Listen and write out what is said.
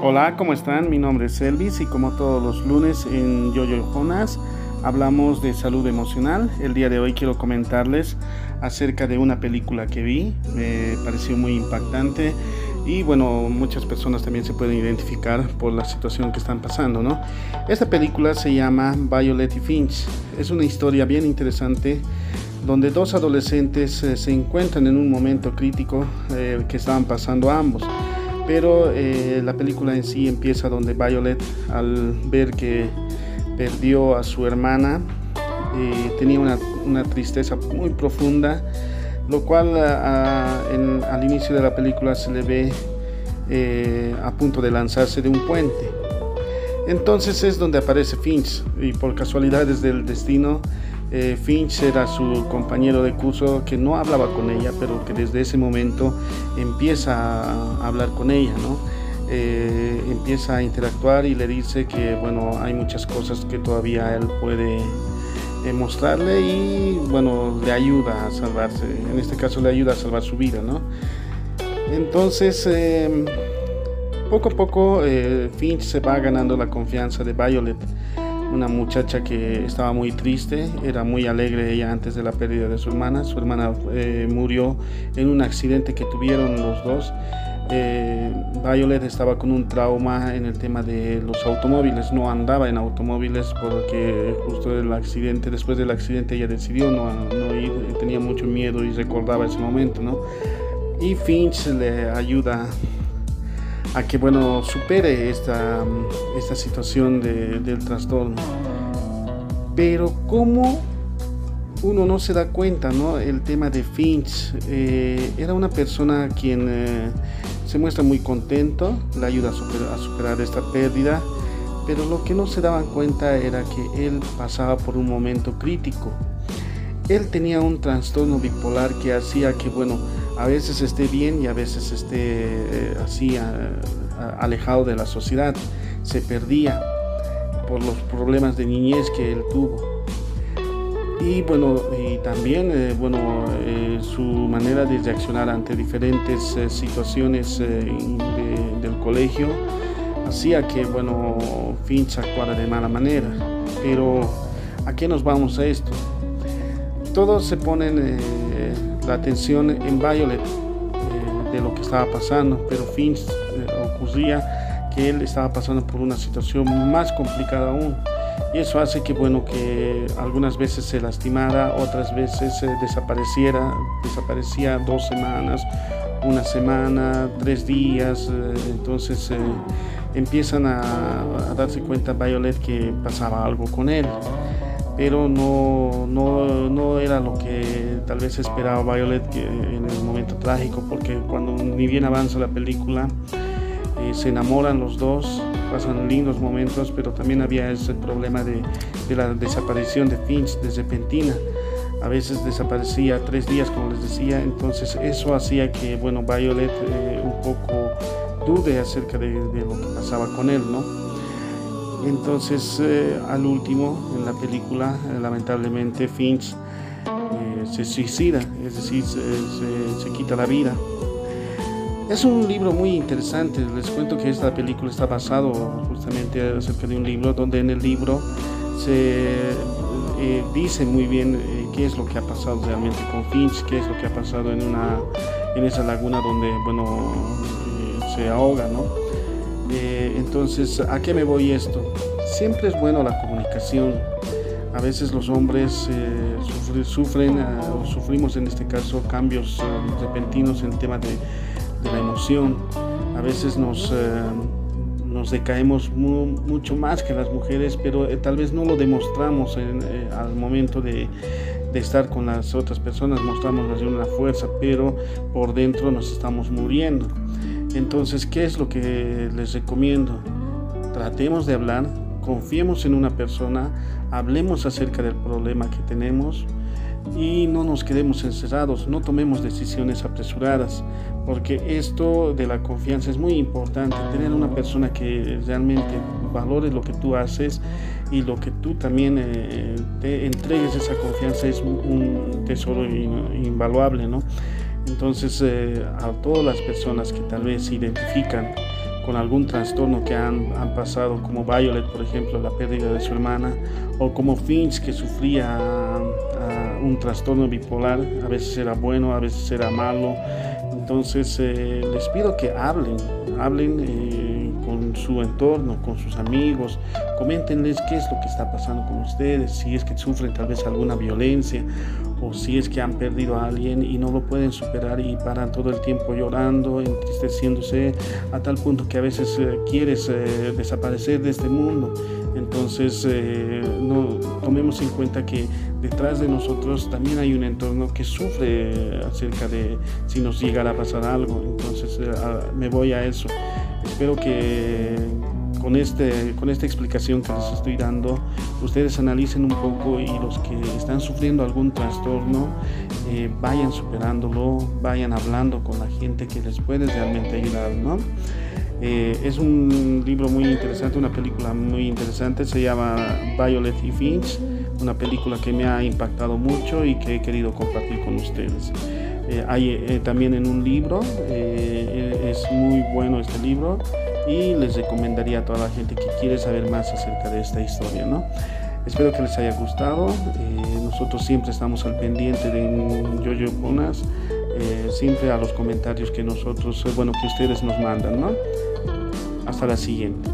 Hola, ¿cómo están? Mi nombre es Elvis y como todos los lunes en Yoyo Jonas hablamos de salud emocional. El día de hoy quiero comentarles acerca de una película que vi, me pareció muy impactante y bueno, muchas personas también se pueden identificar por la situación que están pasando, ¿no? Esta película se llama Violet y Finch. Es una historia bien interesante donde dos adolescentes eh, se encuentran en un momento crítico eh, que estaban pasando ambos. Pero eh, la película en sí empieza donde Violet, al ver que perdió a su hermana, tenía una, una, tristeza muy profunda, lo cual al inicio de la película se le ve a punto de lanzarse de un puente. Entonces es donde aparece Finch y por casualidades del destino eh, Finch era su compañero de curso que no hablaba con ella, pero que desde ese momento empieza a hablar con ella, ¿no? Eh, empieza a interactuar y le dice que bueno hay muchas cosas que todavía él puede eh, mostrarle y bueno le ayuda a salvarse en este caso le ayuda a salvar su vida no entonces em, poco a poco Finch se va ganando la confianza de Violet una muchacha que estaba muy triste, era muy alegre ella antes de la pérdida de su hermana. Su hermana eh, murió en un accidente que tuvieron los dos. Eh, Violet estaba con un trauma en el tema de los automóviles, no andaba en automóviles porque justo el accidente, después del accidente ella decidió no, no ir, tenía mucho miedo y recordaba ese momento, ¿no? Y Finch le ayuda a que bueno supere esta, esta situación del trastorno. Pero cómo uno no se da cuenta, ¿no? El tema de Finch eh, era una persona quien eh, se muestra muy contento, le ayuda a superar, a superar esta pérdida, pero lo que no se daban cuenta era que él pasaba por un momento crítico. Él tenía un trastorno bipolar que hacía que, bueno, a veces esté bien y a veces esté eh, así alejado de la sociedad. Se perdía por los problemas de niñez que él tuvo. Y bueno, y también eh, bueno, eh, su manera de reaccionar ante diferentes situaciones del colegio hacía que bueno, Finch actuara de mala manera. Pero ¿a qué nos vamos a esto? Todos se ponen la atención en Violet eh, de lo que estaba pasando, pero Finch eh, ocurría que él estaba pasando por una situación más complicada aún. Y eso hace que, bueno, que algunas veces se lastimara, otras veces desapareciera, desaparecía dos semanas, una semana, tres días, eh, entonces empiezan a, a, darse cuenta Violet que pasaba algo con él pero no, no, no, era lo que tal vez esperaba Violet en el momento trágico, porque cuando ni bien avanza la película, eh, se enamoran los dos, pasan lindos momentos, pero también había ese problema de, de, la desaparición de Finch de repentina. A veces desaparecía tres días, como les decía, entonces eso hacía que, bueno, Violet eh, un poco dude acerca de, de lo que pasaba con él, ¿no? Entonces, eh, al último, en la película, eh, lamentablemente Finch eh, se suicida, es decir, se, quita la vida. Es un libro muy interesante. Les cuento que esta película está basado justamente acerca de un libro donde en el libro se dice muy bien qué es lo que ha pasado realmente con Finch, qué es lo que ha pasado en una en esa laguna donde bueno se ahoga, ¿no? Eh, entonces, ¿a qué me voy esto? Siempre es bueno la comunicación. A veces los hombres eh, sufren, ah, o sufrimos en este caso cambios ah, repentinos en tema de, la emoción. A veces nos, nos decaemos mucho más que las mujeres, pero eh, tal vez no lo demostramos al momento de, de estar con las otras personas, mostramos una fuerza, pero por dentro nos estamos muriendo. Entonces, ¿qué es lo que les recomiendo? Tratemos de hablar, confiemos en una persona, hablemos acerca del problema que tenemos y no nos quedemos encerrados, no tomemos decisiones apresuradas, porque esto de la confianza es muy importante, tener una persona que realmente valore lo que tú haces y lo que tú también eh, te entregues esa confianza es un tesoro invaluable, ¿no? Entonces, eh, a todas las personas que tal vez se identifican con algún trastorno que han, han, pasado, como Violet, por ejemplo, la pérdida de su hermana, o como Finch, que sufría uh, un trastorno bipolar, a veces era bueno, a veces era malo. Entonces eh, les pido que hablen, hablen eh, su entorno, con sus amigos, coméntenles qué es lo que está pasando con ustedes, si es que sufren tal vez alguna violencia o si es que han perdido a alguien y no lo pueden superar y paran todo el tiempo llorando, entristeciéndose a tal punto que a veces eh, quieres eh, desaparecer de este mundo. Entonces, eh, no, tomemos en cuenta que detrás de nosotros también hay un entorno que sufre acerca de si nos llegara a pasar algo. Entonces, me voy a eso. Espero que con, este, con esta explicación que les estoy dando, ustedes analicen un poco y los que están sufriendo algún trastorno, eh, vayan superándolo, vayan hablando con la gente que les puede realmente ayudar, ¿no? Eh, es un libro muy interesante, una película muy interesante, se llama Violet y Finch, una película que me ha impactado mucho y que he querido compartir con ustedes. Eh, hay también en un libro, es muy bueno este libro, y les recomendaría a toda la gente que quiere saber más acerca de esta historia, ¿no? Espero que les haya gustado. Eh, nosotros siempre estamos al pendiente de Yoyo Bonas, eh, siempre a los comentarios que nosotros, bueno, que ustedes nos mandan, ¿no? Hasta la siguiente.